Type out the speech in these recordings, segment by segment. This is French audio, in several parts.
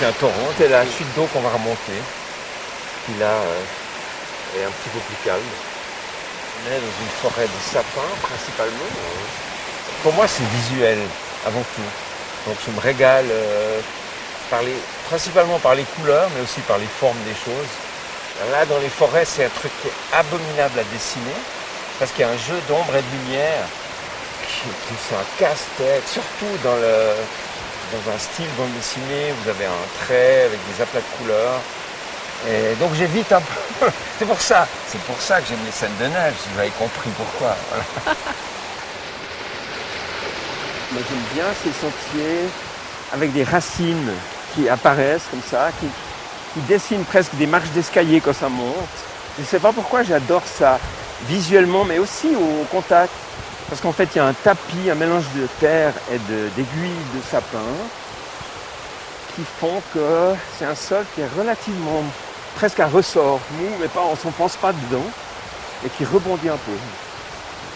c'est un torrent, c'est la chute d'eau qu'on va remonter, qui là euh, est un petit peu plus calme. On est dans une forêt de sapins principalement. Pour moi, c'est visuel avant tout. Donc je me régale euh, par les- principalement par les couleurs, mais aussi par les formes des choses. Là, dans les forêts, c'est un truc qui est abominable à dessiner, parce qu'il y a un jeu d'ombre et de lumière qui, qui c'est un casse-tête, surtout dans, le, dans un style bande dessinée, vous avez un trait avec des aplats de couleurs. Et donc j'évite un peu. C'est pour ça. C'est pour ça que j'aime les scènes de neige, si vous avez compris pourquoi. Moi j'aime bien ces sentiers avec des racines qui apparaissent comme ça, qui, qui dessinent presque des marches d'escalier quand ça monte. Je ne sais pas pourquoi j'adore ça visuellement, mais aussi au contact. Parce qu'en fait, il y a un tapis, un mélange de terre et d'aiguilles de, sapin qui font que c'est un sol qui est relativement presque un ressort, mou, mais pas, on ne pense pas dedans, et qui rebondit un peu.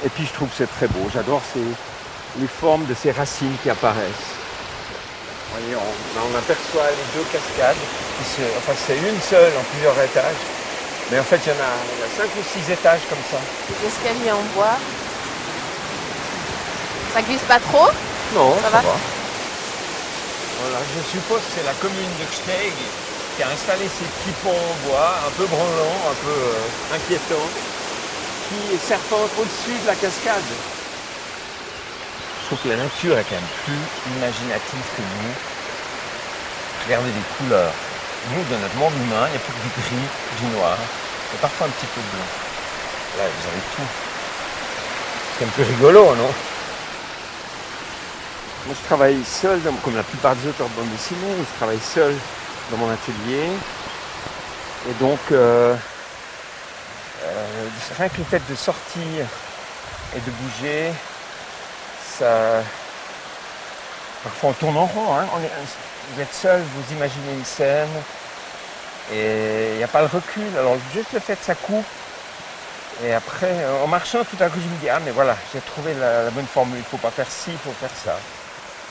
Et puis je trouve que c'est très beau. J'adore les formes de ces racines qui apparaissent. Vous voyez, on, on aperçoit les deux cascades. enfin, c'est une seule en plusieurs étages. Mais en fait, il y en a, cinq ou six étages comme ça. Escaliers en bois. Ça glisse pas trop Non, Ça va Voilà, je suppose que c'est la commune de Gsteig qui a installé ces petits ponts en bois, un peu branlants, un peu euh, inquiétants, qui serpentent au-dessus de la cascade. Je trouve que la nature est quand même plus imaginative que nous. Regardez les couleurs. Nous, dans notre monde humain, il n'y a plus que du gris, du noir, et parfois un petit peu de blanc. Là, vous avez tout. C'est un peu rigolo, non? Moi, je travaille seul, comme la plupart des auteurs de bande dessinée, je travaille seul dans mon atelier. Et donc, euh, euh, rien que le fait de sortir et de bouger, ça. Parfois, on tourne en rond. hein. Vous êtes seul, vous imaginez une scène, et il n'y a pas le recul. Alors, juste le fait ça coupe. Et après, en marchant, tout à coup, je me dis, ah, mais voilà, j'ai trouvé la, la bonne formule. Il ne faut pas faire ci, il faut faire ça.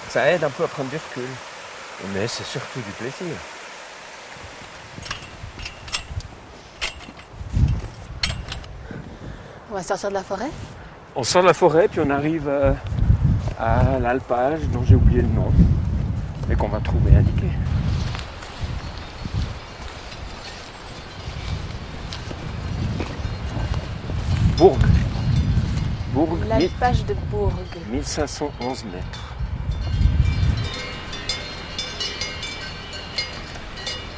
Ça aide un peu à prendre du recul. Mais c'est surtout du plaisir. On va sortir de la forêt? On sort de la forêt, puis on arrive euh, à l'alpage dont j'ai oublié le nom, et qu'on va trouver indiqué. Bourg. Bourg, L'alpage de Bourg. 1511 mètres.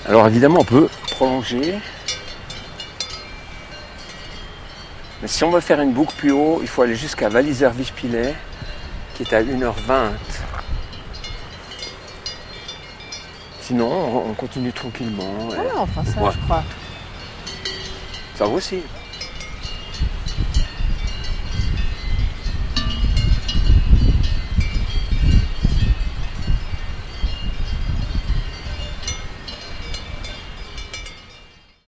Alors évidemment, on peut prolonger. Mais si on veut faire une boucle plus haut, il faut aller jusqu'à Valiserviche-Pilet, qui est à 1h20. Sinon, on on continue tranquillement. et Ah, enfin ça, Ouais. je crois. Ça va aussi.